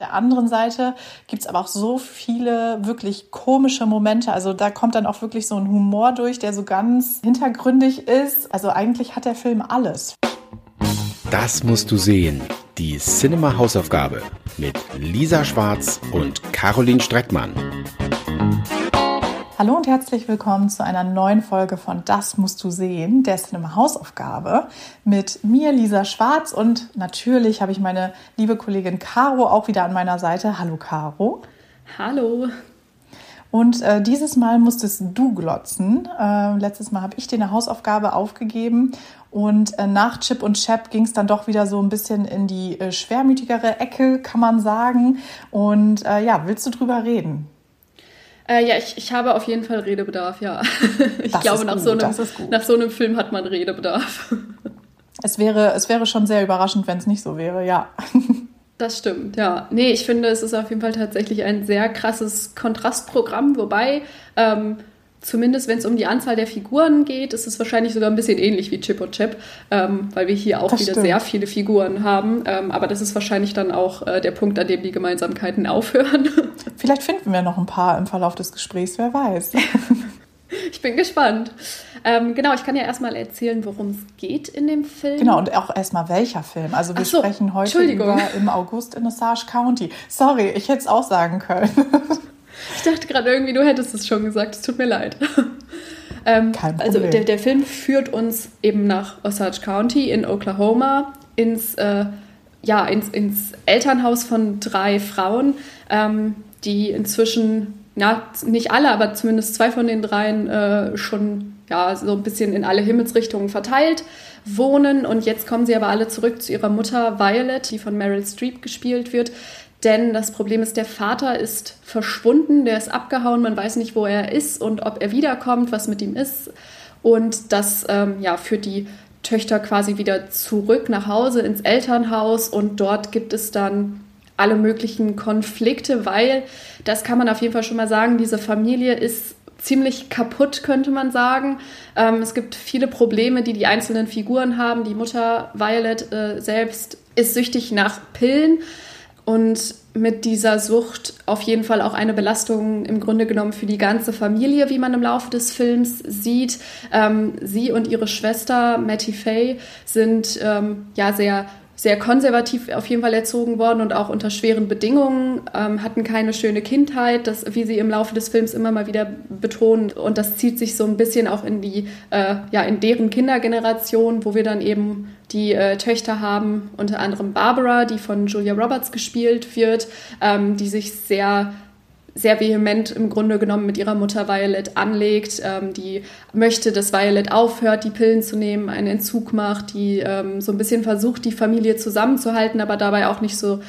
der anderen Seite gibt es aber auch so viele wirklich komische Momente. Also da kommt dann auch wirklich so ein Humor durch, der so ganz hintergründig ist. Also eigentlich hat der Film alles. Das musst du sehen. Die Cinema Hausaufgabe mit Lisa Schwarz und Caroline Streckmann. Hallo und herzlich willkommen zu einer neuen Folge von Das musst du sehen, der Cinema Hausaufgabe mit mir, Lisa Schwarz und natürlich habe ich meine liebe Kollegin Caro auch wieder an meiner Seite. Hallo Caro. Hallo. Und äh, dieses Mal musstest du glotzen. Äh, letztes Mal habe ich dir eine Hausaufgabe aufgegeben und äh, nach Chip und Chap ging es dann doch wieder so ein bisschen in die äh, schwermütigere Ecke, kann man sagen. Und äh, ja, willst du drüber reden? Äh, ja, ich, ich habe auf jeden Fall Redebedarf, ja. ich das glaube, nach, gut, so einem, nach so einem Film hat man Redebedarf. es, wäre, es wäre schon sehr überraschend, wenn es nicht so wäre, ja. Das stimmt, ja. Nee, ich finde, es ist auf jeden Fall tatsächlich ein sehr krasses Kontrastprogramm, wobei ähm, zumindest wenn es um die Anzahl der Figuren geht, ist es wahrscheinlich sogar ein bisschen ähnlich wie Chip und Chip, ähm, weil wir hier auch das wieder stimmt. sehr viele Figuren haben. Ähm, aber das ist wahrscheinlich dann auch äh, der Punkt, an dem die Gemeinsamkeiten aufhören. Vielleicht finden wir noch ein paar im Verlauf des Gesprächs, wer weiß. ich bin gespannt. Ähm, genau, ich kann ja erstmal erzählen, worum es geht in dem Film. Genau, und auch erstmal welcher Film. Also wir so, sprechen heute über im August in Osage County. Sorry, ich hätte es auch sagen können. Ich dachte gerade irgendwie, du hättest es schon gesagt. Es tut mir leid. ähm, Kein also Problem. Also der, der Film führt uns eben nach Osage County in Oklahoma ins, äh, ja, ins, ins Elternhaus von drei Frauen, ähm, die inzwischen, ja, nicht alle, aber zumindest zwei von den dreien äh, schon ja, so ein bisschen in alle Himmelsrichtungen verteilt wohnen. Und jetzt kommen sie aber alle zurück zu ihrer Mutter Violet, die von Meryl Streep gespielt wird, denn das Problem ist, der Vater ist verschwunden, der ist abgehauen, man weiß nicht, wo er ist und ob er wiederkommt, was mit ihm ist. Und das ähm, ja, führt die Töchter quasi wieder zurück nach Hause ins Elternhaus und dort gibt es dann alle möglichen Konflikte, weil, das kann man auf jeden Fall schon mal sagen, diese Familie ist ziemlich kaputt, könnte man sagen. Ähm, es gibt viele Probleme, die die einzelnen Figuren haben. Die Mutter Violet äh, selbst ist süchtig nach Pillen und mit dieser Sucht auf jeden Fall auch eine Belastung im Grunde genommen für die ganze Familie, wie man im Laufe des Films sieht. Ähm, sie und ihre Schwester Matty Faye sind ähm, ja sehr sehr konservativ auf jeden Fall erzogen worden und auch unter schweren Bedingungen, ähm, hatten keine schöne Kindheit, das, wie sie im Laufe des Films immer mal wieder betonen. Und das zieht sich so ein bisschen auch in die, äh, ja, in deren Kindergeneration, wo wir dann eben die äh, Töchter haben, unter anderem Barbara, die von Julia Roberts gespielt wird, ähm, die sich sehr sehr vehement im Grunde genommen mit ihrer Mutter Violet anlegt, ähm, die möchte, dass Violet aufhört, die Pillen zu nehmen, einen Entzug macht, die ähm, so ein bisschen versucht, die Familie zusammenzuhalten, aber dabei auch nicht so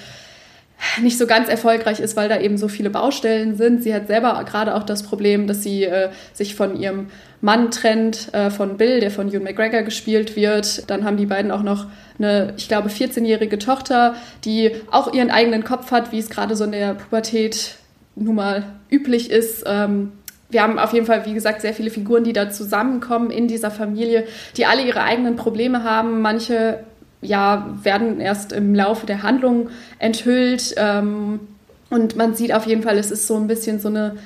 nicht so ganz erfolgreich ist, weil da eben so viele Baustellen sind. Sie hat selber gerade auch das Problem, dass sie äh, sich von ihrem Mann trennt, äh, von Bill, der von Ewan McGregor gespielt wird. Dann haben die beiden auch noch eine, ich glaube, 14-jährige Tochter, die auch ihren eigenen Kopf hat, wie es gerade so in der Pubertät nun mal üblich ist. Ähm, wir haben auf jeden Fall, wie gesagt, sehr viele Figuren, die da zusammenkommen in dieser Familie, die alle ihre eigenen Probleme haben. Manche ja, werden erst im Laufe der Handlung enthüllt. Ähm, und man sieht auf jeden Fall, es ist so ein bisschen so eine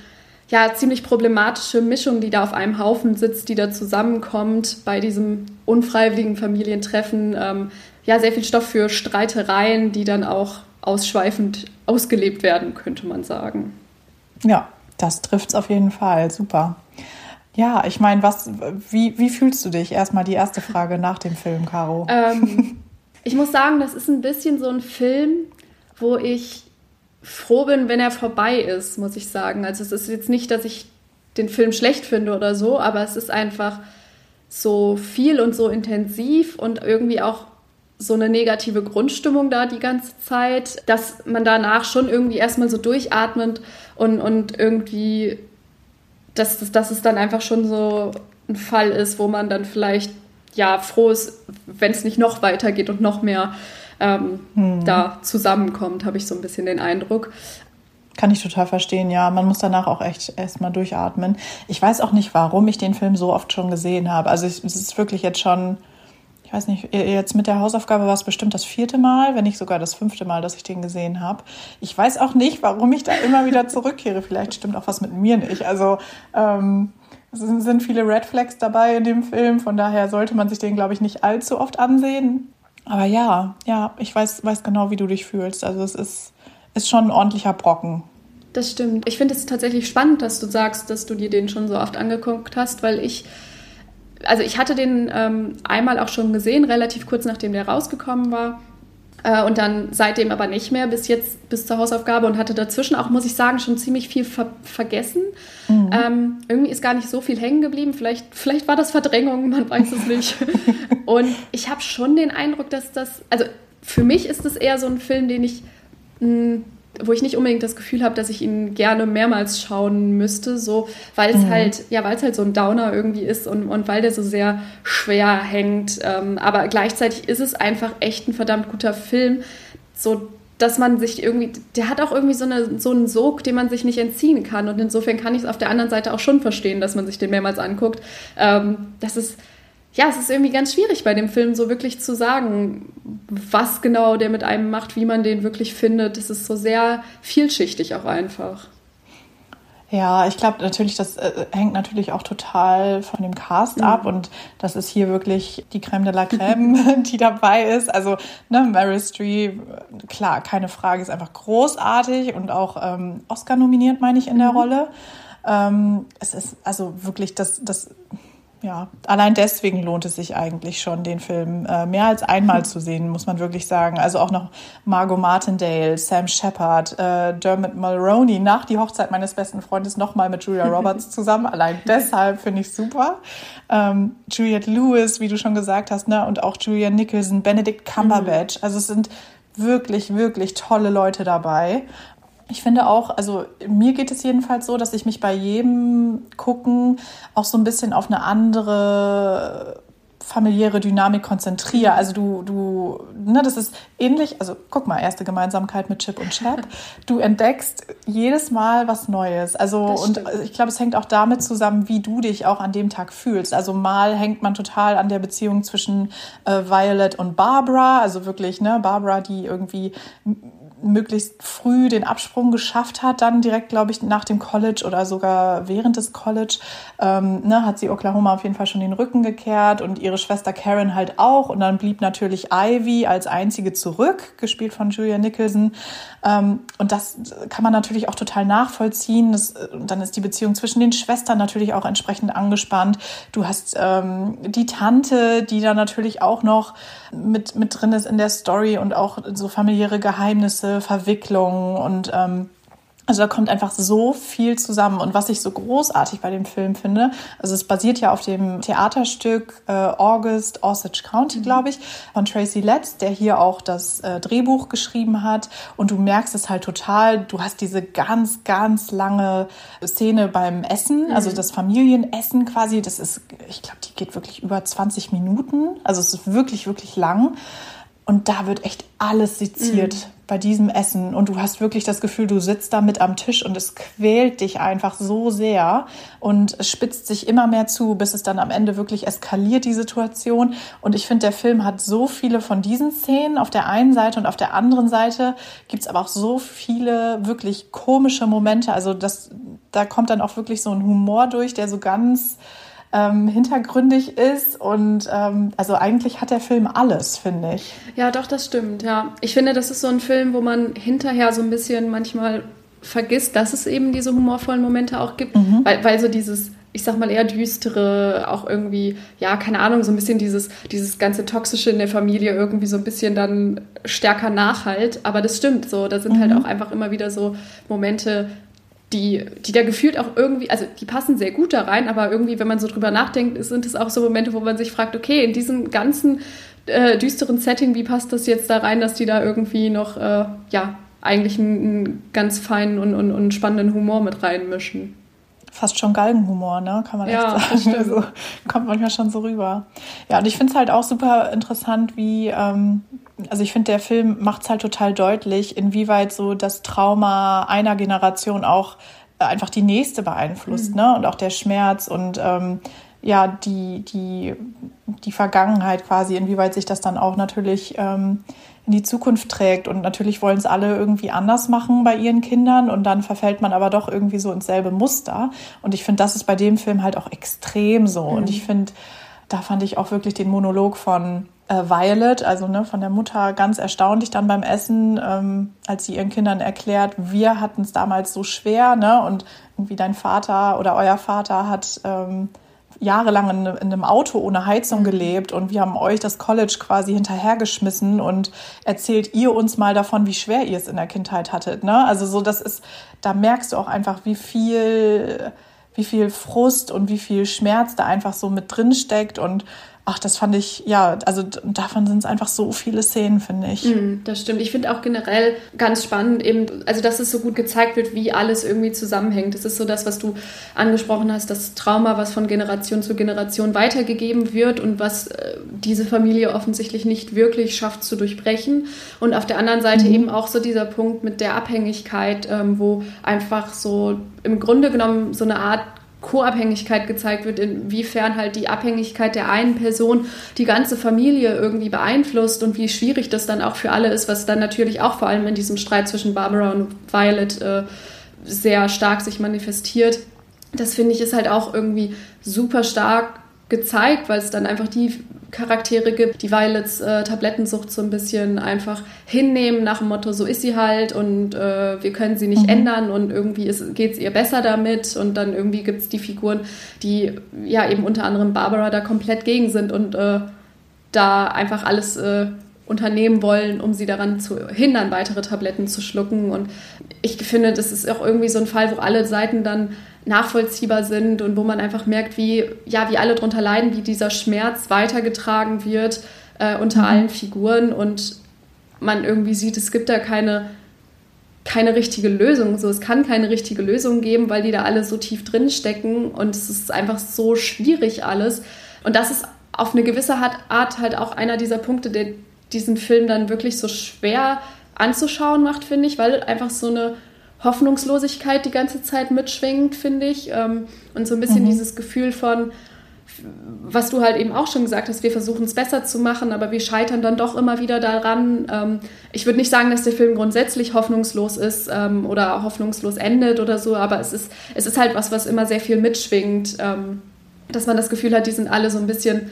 ja, ziemlich problematische Mischung, die da auf einem Haufen sitzt, die da zusammenkommt bei diesem unfreiwilligen Familientreffen. Ähm, ja, sehr viel Stoff für Streitereien, die dann auch ausschweifend ausgelebt werden, könnte man sagen. Ja, das trifft es auf jeden Fall. Super. Ja, ich meine, was, wie, wie fühlst du dich? Erstmal die erste Frage nach dem Film, Caro. Ähm, ich muss sagen, das ist ein bisschen so ein Film, wo ich froh bin, wenn er vorbei ist, muss ich sagen. Also es ist jetzt nicht, dass ich den Film schlecht finde oder so, aber es ist einfach so viel und so intensiv und irgendwie auch so eine negative Grundstimmung da die ganze Zeit, dass man danach schon irgendwie erstmal so durchatmet und, und irgendwie, dass, dass, dass es dann einfach schon so ein Fall ist, wo man dann vielleicht ja froh ist, wenn es nicht noch weitergeht und noch mehr ähm, hm. da zusammenkommt, habe ich so ein bisschen den Eindruck. Kann ich total verstehen, ja. Man muss danach auch echt erstmal durchatmen. Ich weiß auch nicht, warum ich den Film so oft schon gesehen habe. Also es ist wirklich jetzt schon ich weiß nicht, jetzt mit der Hausaufgabe war es bestimmt das vierte Mal, wenn nicht sogar das fünfte Mal, dass ich den gesehen habe. Ich weiß auch nicht, warum ich da immer wieder zurückkehre. Vielleicht stimmt auch was mit mir nicht. Also ähm, es sind viele Red Flags dabei in dem Film, von daher sollte man sich den, glaube ich, nicht allzu oft ansehen. Aber ja, ja, ich weiß, weiß genau, wie du dich fühlst. Also es ist, ist schon ein ordentlicher Brocken. Das stimmt. Ich finde es tatsächlich spannend, dass du sagst, dass du dir den schon so oft angeguckt hast, weil ich, also ich hatte den ähm, einmal auch schon gesehen, relativ kurz nachdem der rausgekommen war. Äh, und dann seitdem aber nicht mehr, bis jetzt, bis zur Hausaufgabe und hatte dazwischen auch, muss ich sagen, schon ziemlich viel ver vergessen. Mhm. Ähm, irgendwie ist gar nicht so viel hängen geblieben. Vielleicht, vielleicht war das Verdrängung, man weiß es nicht. und ich habe schon den Eindruck, dass das, also für mich ist es eher so ein Film, den ich mh, hm, wo ich nicht unbedingt das Gefühl habe, dass ich ihn gerne mehrmals schauen müsste, so weil es mhm. halt, ja, weil es halt so ein Downer irgendwie ist und, und weil der so sehr schwer hängt. Ähm, aber gleichzeitig ist es einfach echt ein verdammt guter Film, so dass man sich irgendwie, der hat auch irgendwie so, eine, so einen Sog, den man sich nicht entziehen kann. Und insofern kann ich es auf der anderen Seite auch schon verstehen, dass man sich den mehrmals anguckt. Ähm, das ist ja, es ist irgendwie ganz schwierig bei dem Film so wirklich zu sagen, was genau der mit einem macht, wie man den wirklich findet. Es ist so sehr vielschichtig auch einfach. Ja, ich glaube natürlich, das äh, hängt natürlich auch total von dem Cast mhm. ab und das ist hier wirklich die Creme de la Creme, die dabei ist. Also ne, Mary Streep, klar, keine Frage, ist einfach großartig und auch ähm, Oscar nominiert, meine ich, in der mhm. Rolle. Ähm, es ist also wirklich das, das ja, allein deswegen lohnt es sich eigentlich schon, den Film äh, mehr als einmal zu sehen, muss man wirklich sagen. Also auch noch Margot Martindale, Sam Shepard, äh, Dermot Mulroney nach die Hochzeit meines besten Freundes nochmal mit Julia Roberts zusammen. Allein deshalb finde ich super. Ähm, Juliette Lewis, wie du schon gesagt hast, ne, und auch Julian Nicholson, Benedict Cumberbatch. Mhm. Also es sind wirklich, wirklich tolle Leute dabei. Ich finde auch, also mir geht es jedenfalls so, dass ich mich bei jedem Gucken auch so ein bisschen auf eine andere familiäre Dynamik konzentriere. Also du, du, ne, das ist ähnlich, also guck mal, erste Gemeinsamkeit mit Chip und Chap. Du entdeckst jedes Mal was Neues. Also und ich glaube, es hängt auch damit zusammen, wie du dich auch an dem Tag fühlst. Also mal hängt man total an der Beziehung zwischen äh, Violet und Barbara, also wirklich, ne, Barbara, die irgendwie möglichst früh den Absprung geschafft hat, dann direkt, glaube ich, nach dem College oder sogar während des College, ähm, ne, hat sie Oklahoma auf jeden Fall schon den Rücken gekehrt und ihre Schwester Karen halt auch. Und dann blieb natürlich Ivy als einzige zurück, gespielt von Julia Nicholson. Ähm, und das kann man natürlich auch total nachvollziehen. Das, dann ist die Beziehung zwischen den Schwestern natürlich auch entsprechend angespannt. Du hast ähm, die Tante, die da natürlich auch noch mit, mit drin ist in der Story und auch so familiäre Geheimnisse, Verwicklungen und ähm, also da kommt einfach so viel zusammen. Und was ich so großartig bei dem Film finde, also es basiert ja auf dem Theaterstück äh, August, Osage County, mhm. glaube ich, von Tracy Letts, der hier auch das äh, Drehbuch geschrieben hat. Und du merkst es halt total, du hast diese ganz, ganz lange Szene beim Essen, mhm. also das Familienessen quasi. Das ist, ich glaube, die geht wirklich über 20 Minuten. Also es ist wirklich, wirklich lang. Und da wird echt alles seziert mhm. bei diesem Essen. Und du hast wirklich das Gefühl, du sitzt da mit am Tisch und es quält dich einfach so sehr und es spitzt sich immer mehr zu, bis es dann am Ende wirklich eskaliert, die Situation. Und ich finde, der Film hat so viele von diesen Szenen auf der einen Seite und auf der anderen Seite gibt es aber auch so viele wirklich komische Momente. Also das, da kommt dann auch wirklich so ein Humor durch, der so ganz ähm, hintergründig ist. Und ähm, also eigentlich hat der Film alles, finde ich. Ja, doch, das stimmt. Ja, ich finde, das ist so ein Film, wo man hinterher so ein bisschen manchmal vergisst, dass es eben diese humorvollen Momente auch gibt, mhm. weil, weil so dieses ich sag mal eher düstere, auch irgendwie, ja, keine Ahnung, so ein bisschen dieses, dieses ganze Toxische in der Familie irgendwie so ein bisschen dann stärker nachhalt. Aber das stimmt so. Da sind halt mhm. halt auch einfach immer wieder so Momente, die, die da gefühlt auch irgendwie, also die passen sehr gut da rein, aber irgendwie, wenn man so drüber nachdenkt, sind es auch so Momente, wo man sich fragt, okay, in diesem ganzen äh, düsteren Setting, wie passt das jetzt da rein, dass die da irgendwie noch, äh, ja, eigentlich einen, einen, ganz feinen und, und, und spannenden Humor mit reinmischen fast schon Galgenhumor, ne? Kann man ja, echt sagen. Also, kommt manchmal schon so rüber. Ja, und ich finde es halt auch super interessant, wie, ähm, also ich finde, der Film macht es halt total deutlich, inwieweit so das Trauma einer Generation auch äh, einfach die nächste beeinflusst, mhm. ne? Und auch der Schmerz und ähm, ja, die, die, die Vergangenheit quasi, inwieweit sich das dann auch natürlich ähm, in die Zukunft trägt. Und natürlich wollen es alle irgendwie anders machen bei ihren Kindern und dann verfällt man aber doch irgendwie so ins selbe Muster. Und ich finde, das ist bei dem Film halt auch extrem so. Mhm. Und ich finde, da fand ich auch wirklich den Monolog von äh, Violet, also ne, von der Mutter, ganz erstaunlich dann beim Essen, ähm, als sie ihren Kindern erklärt, wir hatten es damals so schwer, ne? Und irgendwie dein Vater oder euer Vater hat ähm, jahrelang in, in, einem Auto ohne Heizung mhm. gelebt und wir haben euch das College quasi hinterhergeschmissen und erzählt ihr uns mal davon, wie schwer ihr es in der Kindheit hattet. Ne? Also so, das ist, da merkst du auch einfach, wie viel, wie viel Frust und wie viel Schmerz da einfach so mit drin steckt und ach, das fand ich, ja, also davon sind es einfach so viele Szenen, finde ich. Mm, das stimmt. Ich finde auch generell ganz spannend, eben, also dass es so gut gezeigt wird, wie alles irgendwie zusammenhängt. Das ist so das, was du angesprochen hast, das Trauma, was von Generation zu Generation weitergegeben wird und was äh, diese Familie offensichtlich nicht wirklich schafft zu durchbrechen. Und auf der anderen Seite mhm. eben auch so dieser Punkt mit der Abhängigkeit, ähm, wo einfach so im Grunde genommen so eine Art Co-Abhängigkeit gezeigt wird, inwiefern halt die Abhängigkeit der einen Person die ganze Familie irgendwie beeinflusst und wie schwierig das dann auch für alle ist, was dann natürlich auch vor allem in diesem Streit zwischen Barbara und Violet äh, sehr stark sich manifestiert. Das finde ich ist halt auch irgendwie super stark gezeigt, weil es dann einfach die Charaktere gibt, die Violets äh, Tablettensucht so ein bisschen einfach hinnehmen nach dem Motto, so ist sie halt und äh, wir können sie nicht mhm. ändern und irgendwie geht es ihr besser damit und dann irgendwie gibt es die Figuren, die ja eben unter anderem Barbara da komplett gegen sind und äh, da einfach alles äh, unternehmen wollen, um sie daran zu hindern, weitere Tabletten zu schlucken. Und ich finde, das ist auch irgendwie so ein Fall, wo alle Seiten dann nachvollziehbar sind und wo man einfach merkt, wie, ja, wie alle darunter leiden, wie dieser Schmerz weitergetragen wird äh, unter mhm. allen Figuren und man irgendwie sieht, es gibt da keine, keine richtige Lösung. So, es kann keine richtige Lösung geben, weil die da alle so tief drin stecken und es ist einfach so schwierig alles. Und das ist auf eine gewisse Art halt auch einer dieser Punkte, der diesen Film dann wirklich so schwer anzuschauen macht, finde ich, weil einfach so eine Hoffnungslosigkeit die ganze Zeit mitschwingt, finde ich. Ähm, und so ein bisschen mhm. dieses Gefühl von, was du halt eben auch schon gesagt hast, wir versuchen es besser zu machen, aber wir scheitern dann doch immer wieder daran. Ähm, ich würde nicht sagen, dass der Film grundsätzlich hoffnungslos ist ähm, oder hoffnungslos endet oder so, aber es ist, es ist halt was, was immer sehr viel mitschwingt, dass man das Gefühl hat, die sind alle so ein bisschen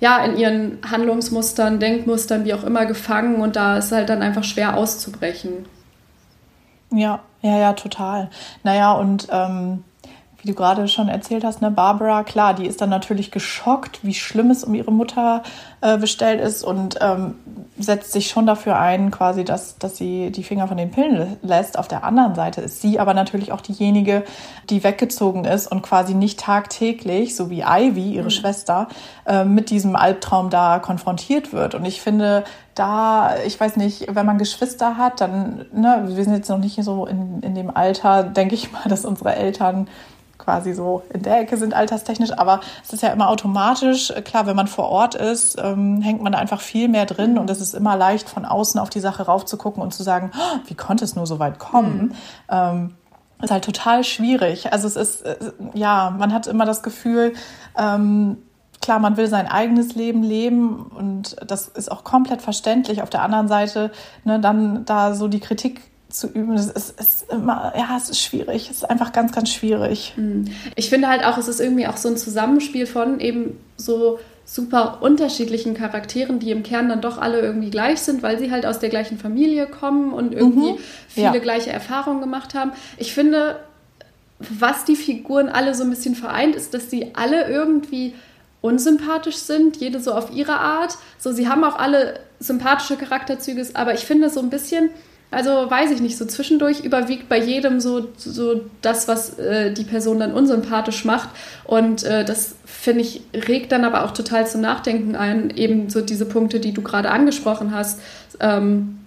ja, in ihren Handlungsmustern, Denkmustern, wie auch immer, gefangen und da ist halt dann einfach schwer auszubrechen. Ja, ja, ja, total. Naja, und ähm, wie du gerade schon erzählt hast, ne, Barbara, klar, die ist dann natürlich geschockt, wie schlimm es um ihre Mutter äh, bestellt ist und ähm, setzt sich schon dafür ein, quasi, dass, dass sie die Finger von den Pillen lässt. Auf der anderen Seite ist sie aber natürlich auch diejenige, die weggezogen ist und quasi nicht tagtäglich, so wie Ivy, ihre mhm. Schwester, äh, mit diesem Albtraum da konfrontiert wird. Und ich finde, da, ich weiß nicht, wenn man Geschwister hat, dann, ne, wir sind jetzt noch nicht so in, in dem Alter, denke ich mal, dass unsere Eltern quasi so in der Ecke sind alterstechnisch, aber es ist ja immer automatisch, klar, wenn man vor Ort ist, ähm, hängt man da einfach viel mehr drin und es ist immer leicht von außen auf die Sache raufzugucken und zu sagen, oh, wie konnte es nur so weit kommen? Mhm. Ähm, ist halt total schwierig. Also es ist, äh, ja, man hat immer das Gefühl, ähm, klar, man will sein eigenes Leben leben und das ist auch komplett verständlich. Auf der anderen Seite, ne, dann da so die Kritik zu üben, das ist, ist, immer, ja, es ist schwierig. Es ist einfach ganz, ganz schwierig. Hm. Ich finde halt auch, es ist irgendwie auch so ein Zusammenspiel von eben so super unterschiedlichen Charakteren, die im Kern dann doch alle irgendwie gleich sind, weil sie halt aus der gleichen Familie kommen und irgendwie mhm. viele ja. gleiche Erfahrungen gemacht haben. Ich finde, was die Figuren alle so ein bisschen vereint, ist, dass sie alle irgendwie unsympathisch sind, jede so auf ihre Art. So, sie haben auch alle sympathische Charakterzüge, aber ich finde so ein bisschen, also weiß ich nicht, so zwischendurch überwiegt bei jedem so, so das, was äh, die Person dann unsympathisch macht. Und äh, das, finde ich, regt dann aber auch total zum Nachdenken ein, eben so diese Punkte, die du gerade angesprochen hast. Ähm,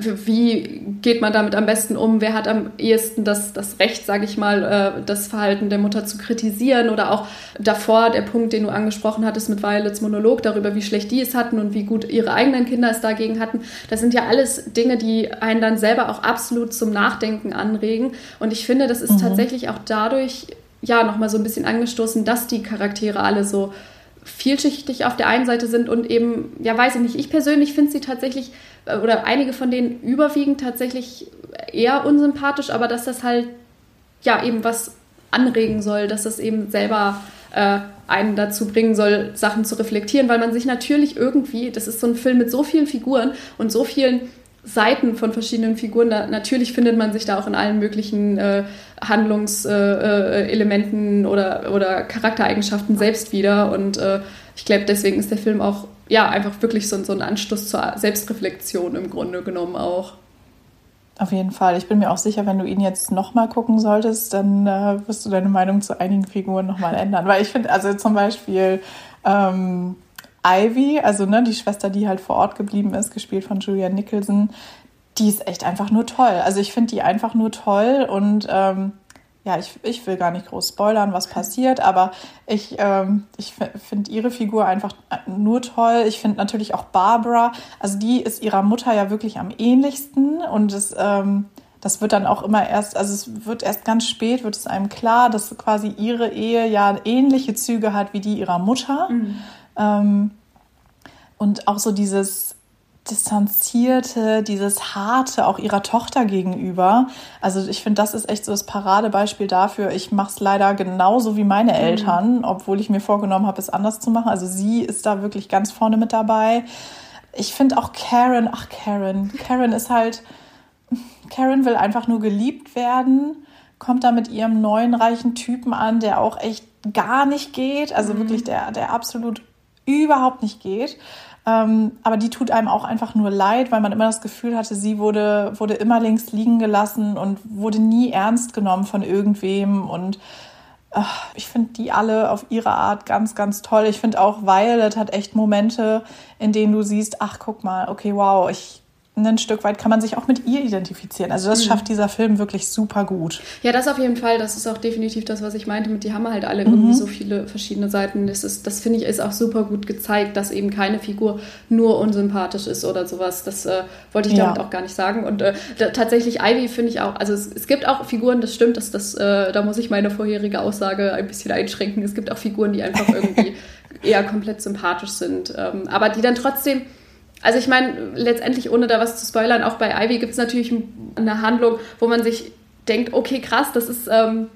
wie geht man damit am besten um? Wer hat am ehesten das, das Recht, sage ich mal, äh, das Verhalten der Mutter zu kritisieren? Oder auch davor der Punkt, den du angesprochen hattest mit Violets Monolog darüber, wie schlecht die es hatten und wie gut ihre eigenen Kinder es dagegen hatten. Das sind ja alles Dinge, die einen dann selber auch absolut zum Nachdenken anregen. Und ich finde, das ist mhm. tatsächlich auch dadurch ja nochmal so ein bisschen angestoßen, dass die Charaktere alle so vielschichtig auf der einen Seite sind und eben, ja, weiß ich nicht, ich persönlich finde sie tatsächlich, oder einige von denen überwiegend tatsächlich eher unsympathisch, aber dass das halt, ja, eben was anregen soll, dass das eben selber äh, einen dazu bringen soll, Sachen zu reflektieren, weil man sich natürlich irgendwie, das ist so ein Film mit so vielen Figuren und so vielen Seiten von verschiedenen Figuren. Da, natürlich findet man sich da auch in allen möglichen äh, Handlungselementen äh, äh oder, oder Charaktereigenschaften selbst wieder. Und äh, ich glaube, deswegen ist der Film auch ja einfach wirklich so, so ein Anstoß zur Selbstreflexion im Grunde genommen auch. Auf jeden Fall. Ich bin mir auch sicher, wenn du ihn jetzt nochmal gucken solltest, dann äh, wirst du deine Meinung zu einigen Figuren nochmal ändern. Weil ich finde, also zum Beispiel ähm, Ivy, also ne, die Schwester, die halt vor Ort geblieben ist, gespielt von Julia Nicholson, die ist echt einfach nur toll. Also ich finde die einfach nur toll und ähm, ja, ich, ich will gar nicht groß spoilern, was passiert, aber ich, ähm, ich finde ihre Figur einfach nur toll. Ich finde natürlich auch Barbara, also die ist ihrer Mutter ja wirklich am ähnlichsten und es, ähm, das wird dann auch immer erst, also es wird erst ganz spät, wird es einem klar, dass quasi ihre Ehe ja ähnliche Züge hat wie die ihrer Mutter. Mhm. Ähm, und auch so dieses distanzierte, dieses harte auch ihrer Tochter gegenüber. Also ich finde, das ist echt so das Paradebeispiel dafür. Ich mache es leider genauso wie meine mhm. Eltern, obwohl ich mir vorgenommen habe, es anders zu machen. Also sie ist da wirklich ganz vorne mit dabei. Ich finde auch Karen, ach Karen, Karen ist halt, Karen will einfach nur geliebt werden, kommt da mit ihrem neuen reichen Typen an, der auch echt gar nicht geht. Also mhm. wirklich der, der absolut überhaupt nicht geht. Ähm, aber die tut einem auch einfach nur leid, weil man immer das Gefühl hatte, sie wurde, wurde immer links liegen gelassen und wurde nie ernst genommen von irgendwem. Und ach, ich finde die alle auf ihre Art ganz, ganz toll. Ich finde auch Violet hat echt Momente, in denen du siehst, ach guck mal, okay, wow, ich ein Stück weit kann man sich auch mit ihr identifizieren. Also das mhm. schafft dieser Film wirklich super gut. Ja, das auf jeden Fall. Das ist auch definitiv das, was ich meinte. Mit die haben halt alle mhm. irgendwie so viele verschiedene Seiten. Das ist, das finde ich, ist auch super gut gezeigt, dass eben keine Figur nur unsympathisch ist oder sowas. Das äh, wollte ich damit ja. auch gar nicht sagen. Und äh, da, tatsächlich Ivy finde ich auch. Also es, es, gibt auch Figuren. Das stimmt. Dass das, äh, da muss ich meine vorherige Aussage ein bisschen einschränken. Es gibt auch Figuren, die einfach irgendwie eher komplett sympathisch sind, ähm, aber die dann trotzdem also ich meine, letztendlich, ohne da was zu spoilern, auch bei Ivy gibt es natürlich eine Handlung, wo man sich denkt, okay, krass, das ist, ähm,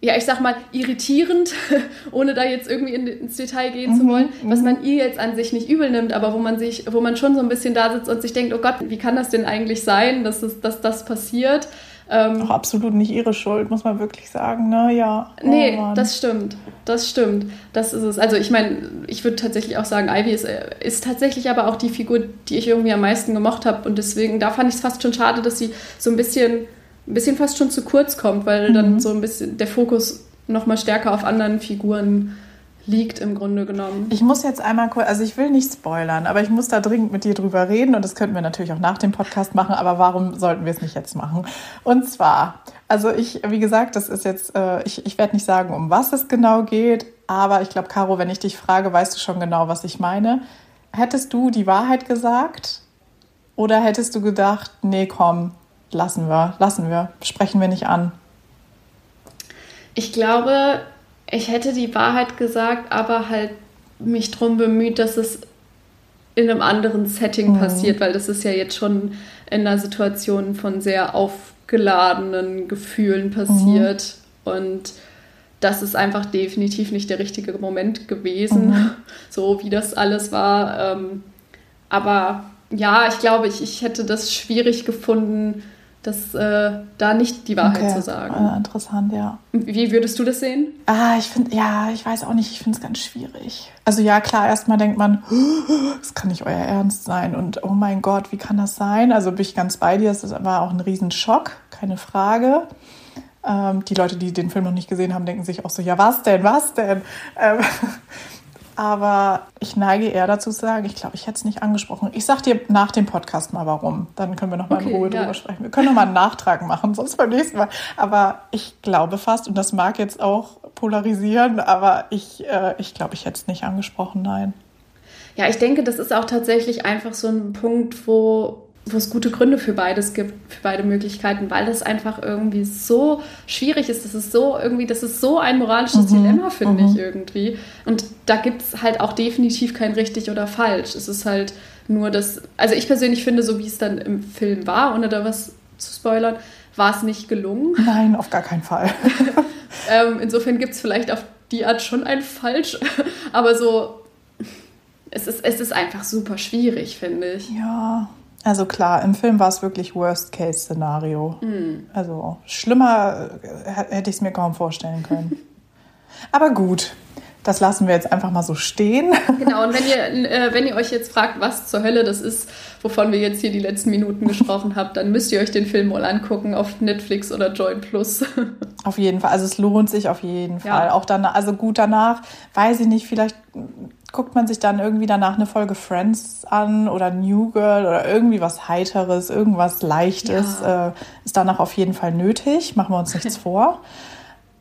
ja, ich sag mal, irritierend, ohne da jetzt irgendwie in, ins Detail gehen mhm, zu wollen, was mhm. man ihr jetzt an sich nicht übel nimmt, aber wo man sich, wo man schon so ein bisschen da sitzt und sich denkt, oh Gott, wie kann das denn eigentlich sein, dass, es, dass das passiert? Ähm, Auch absolut nicht ihre Schuld, muss man wirklich sagen, ne? Ja. Oh, nee, Mann. das stimmt. Das stimmt. Das ist es. Also ich meine, ich würde tatsächlich auch sagen, Ivy ist, ist tatsächlich aber auch die Figur, die ich irgendwie am meisten gemocht habe. Und deswegen, da fand ich es fast schon schade, dass sie so ein bisschen, ein bisschen fast schon zu kurz kommt, weil mhm. dann so ein bisschen der Fokus nochmal stärker auf anderen Figuren liegt im Grunde genommen. Ich muss jetzt einmal kurz, also ich will nicht spoilern, aber ich muss da dringend mit dir drüber reden und das könnten wir natürlich auch nach dem Podcast machen, aber warum sollten wir es nicht jetzt machen? Und zwar, also ich, wie gesagt, das ist jetzt, äh, ich, ich werde nicht sagen, um was es genau geht, aber ich glaube, Caro, wenn ich dich frage, weißt du schon genau, was ich meine. Hättest du die Wahrheit gesagt oder hättest du gedacht, nee, komm, lassen wir, lassen wir, sprechen wir nicht an? Ich glaube, ich hätte die Wahrheit gesagt, aber halt mich darum bemüht, dass es in einem anderen Setting mhm. passiert, weil das ist ja jetzt schon in einer Situation von sehr aufgeladenen Gefühlen passiert mhm. und das ist einfach definitiv nicht der richtige Moment gewesen, mhm. so wie das alles war. Ähm, aber ja, ich glaube, ich, ich hätte das schwierig gefunden, das äh, da nicht die Wahrheit okay. zu sagen. Ah, interessant, ja. Wie würdest du das sehen? Ah, ich finde, ja, ich weiß auch nicht, ich finde es ganz schwierig. Also ja, klar, erstmal denkt man, das kann nicht euer Ernst sein und oh mein Gott, wie kann das sein? Also bin ich ganz bei dir, das war auch ein Riesenschock, keine Frage. Ähm, die Leute, die den Film noch nicht gesehen haben, denken sich auch so, ja, was denn, was denn? Ähm, aber ich neige eher dazu zu sagen, ich glaube, ich hätte es nicht angesprochen. Ich sag dir nach dem Podcast mal warum. Dann können wir noch mal okay, in Ruhe ja. drüber sprechen. Wir können noch mal einen Nachtrag machen, sonst beim nächsten Mal. Aber ich glaube fast, und das mag jetzt auch polarisieren, aber ich, äh, ich glaube, ich hätte es nicht angesprochen, nein. Ja, ich denke, das ist auch tatsächlich einfach so ein Punkt, wo wo es gute Gründe für beides gibt, für beide Möglichkeiten, weil das einfach irgendwie so schwierig ist. Das ist so irgendwie, das ist so ein moralisches mhm. Dilemma, finde mhm. ich irgendwie. Und da gibt es halt auch definitiv kein richtig oder falsch. Es ist halt nur das, also ich persönlich finde, so wie es dann im Film war, ohne da was zu spoilern, war es nicht gelungen. Nein, auf gar keinen Fall. ähm, insofern gibt es vielleicht auf die Art schon ein Falsch, aber so, es ist, es ist einfach super schwierig, finde ich. Ja, also klar, im Film war es wirklich Worst-Case-Szenario. Mm. Also schlimmer äh, hätte ich es mir kaum vorstellen können. Aber gut, das lassen wir jetzt einfach mal so stehen. Genau, und wenn ihr, äh, wenn ihr euch jetzt fragt, was zur Hölle das ist, wovon wir jetzt hier die letzten Minuten gesprochen haben, dann müsst ihr euch den Film mal angucken auf Netflix oder Join Plus. Auf jeden Fall, also es lohnt sich auf jeden Fall. Ja. Auch danach, also gut danach, weiß ich nicht, vielleicht guckt man sich dann irgendwie danach eine Folge Friends an oder New Girl oder irgendwie was Heiteres, irgendwas Leichtes. Ja. Äh, ist danach auf jeden Fall nötig, machen wir uns nichts vor.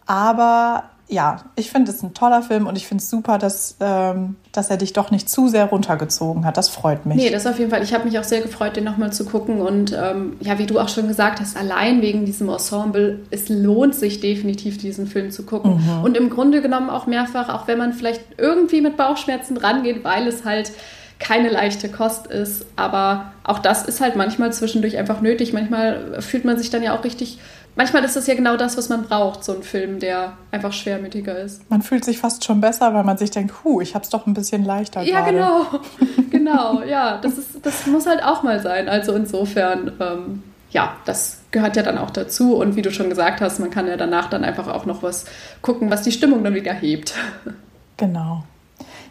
Aber ja, ich finde es ein toller Film und ich finde es super, dass, ähm, dass er dich doch nicht zu sehr runtergezogen hat. Das freut mich. Nee, das auf jeden Fall. Ich habe mich auch sehr gefreut, den nochmal zu gucken. Und ähm, ja, wie du auch schon gesagt hast, allein wegen diesem Ensemble, es lohnt sich definitiv, diesen Film zu gucken. Mhm. Und im Grunde genommen auch mehrfach, auch wenn man vielleicht irgendwie mit Bauchschmerzen rangeht, weil es halt keine leichte Kost ist. Aber auch das ist halt manchmal zwischendurch einfach nötig. Manchmal fühlt man sich dann ja auch richtig manchmal ist das ja genau das, was man braucht, so ein Film, der einfach schwermütiger ist. Man fühlt sich fast schon besser, weil man sich denkt, hu, ich hab's doch ein bisschen leichter Ja, gerade. genau. genau, ja. Das, ist, das muss halt auch mal sein. Also insofern, ähm, ja, das gehört ja dann auch dazu. Und wie du schon gesagt hast, man kann ja danach dann einfach auch noch was gucken, was die Stimmung dann wieder hebt. Genau.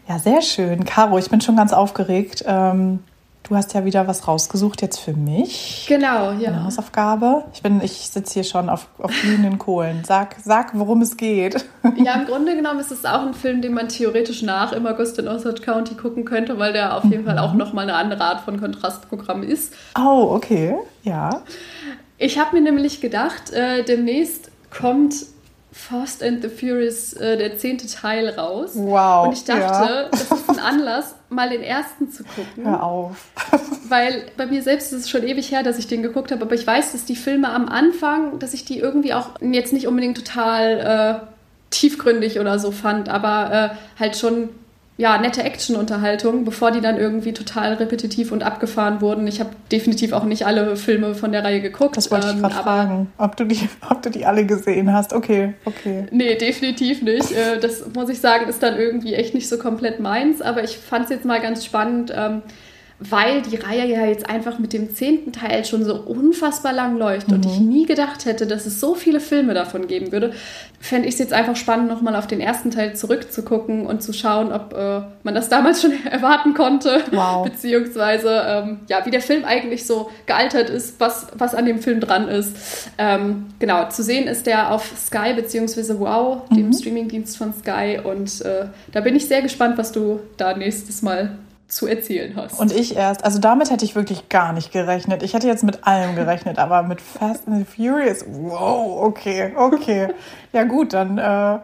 Ja, sehr schön. Caro, ich bin schon ganz aufgeregt. Ähm, Du hast ja wieder was rausgesucht jetzt für mich. Genau, ja. Eine Hausaufgabe. Ich bin, ich sitze hier schon auf, auf glühenden Kohlen. Sag, sag, worum es geht. Ja, im Grunde genommen ist es auch ein Film, den man theoretisch nach im August in Osage County gucken könnte, weil der auf jeden mhm. Fall auch nochmal eine andere Art von Kontrastprogramm ist. Oh, okay. Ja. Ich habe mir nämlich gedacht, äh, demnächst kommt Fast and the Furious, äh, der zehnte Teil raus. Wow. Und ich dachte, ja. das ist ein Anlass, mal den ersten zu gucken. Hör auf. weil bei mir selbst ist es schon ewig her, dass ich den geguckt habe, aber ich weiß, dass die Filme am Anfang, dass ich die irgendwie auch jetzt nicht unbedingt total äh, tiefgründig oder so fand, aber äh, halt schon ja, nette Action-Unterhaltung, bevor die dann irgendwie total repetitiv und abgefahren wurden. Ich habe definitiv auch nicht alle Filme von der Reihe geguckt. Das wollte ich gerade ähm, fragen, ob du, die, ob du die alle gesehen hast. Okay, okay. Nee, definitiv nicht. Äh, das muss ich sagen, ist dann irgendwie echt nicht so komplett meins. Aber ich fand es jetzt mal ganz spannend, ähm, weil die Reihe ja jetzt einfach mit dem zehnten Teil schon so unfassbar lang läuft mhm. und ich nie gedacht hätte, dass es so viele Filme davon geben würde, fände ich es jetzt einfach spannend, nochmal auf den ersten Teil zurückzugucken und zu schauen, ob äh, man das damals schon erwarten konnte, wow. beziehungsweise ähm, ja, wie der Film eigentlich so gealtert ist, was, was an dem Film dran ist. Ähm, genau, zu sehen ist der auf Sky beziehungsweise Wow, mhm. dem Streamingdienst von Sky und äh, da bin ich sehr gespannt, was du da nächstes Mal zu erzählen hast. Und ich erst. Also damit hätte ich wirklich gar nicht gerechnet. Ich hätte jetzt mit allem gerechnet, aber mit Fast and Furious, wow, okay, okay. Ja gut, dann, äh,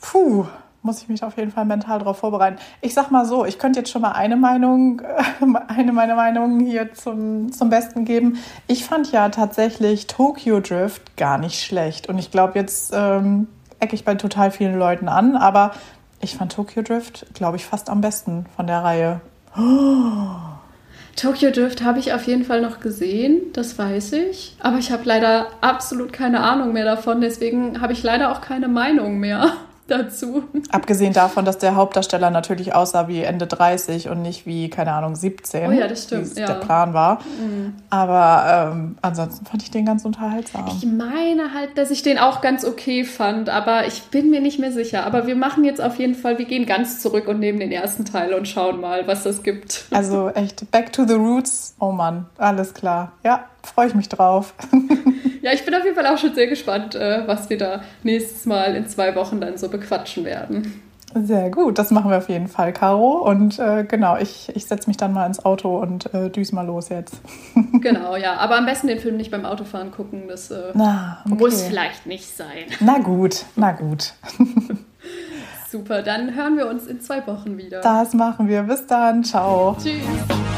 puh, muss ich mich auf jeden Fall mental darauf vorbereiten. Ich sag mal so, ich könnte jetzt schon mal eine Meinung, eine meiner Meinungen hier zum, zum Besten geben. Ich fand ja tatsächlich Tokyo Drift gar nicht schlecht. Und ich glaube, jetzt ähm, ecke ich bei total vielen Leuten an, aber ich fand Tokyo Drift, glaube ich, fast am besten von der Reihe. Oh. Tokyo Drift habe ich auf jeden Fall noch gesehen, das weiß ich. Aber ich habe leider absolut keine Ahnung mehr davon, deswegen habe ich leider auch keine Meinung mehr dazu. Abgesehen davon, dass der Hauptdarsteller natürlich aussah wie Ende 30 und nicht wie, keine Ahnung, 17. Oh ja, das stimmt. Wie ja. der Plan war. Mhm. Aber ähm, ansonsten fand ich den ganz unterhaltsam. Ich meine halt, dass ich den auch ganz okay fand, aber ich bin mir nicht mehr sicher. Aber wir machen jetzt auf jeden Fall, wir gehen ganz zurück und nehmen den ersten Teil und schauen mal, was das gibt. Also echt, back to the roots. Oh Mann, alles klar. Ja, freue ich mich drauf. ja, ich bin auf jeden Fall auch schon sehr gespannt, äh, was wir da nächstes Mal in zwei Wochen dann so bequatschen werden. Sehr gut, das machen wir auf jeden Fall, Caro. Und äh, genau, ich, ich setze mich dann mal ins Auto und äh, düse mal los jetzt. genau, ja. Aber am besten den Film nicht beim Autofahren gucken. Das äh, na, okay. muss vielleicht nicht sein. Na gut, na gut. Super, dann hören wir uns in zwei Wochen wieder. Das machen wir. Bis dann. Ciao. Tschüss.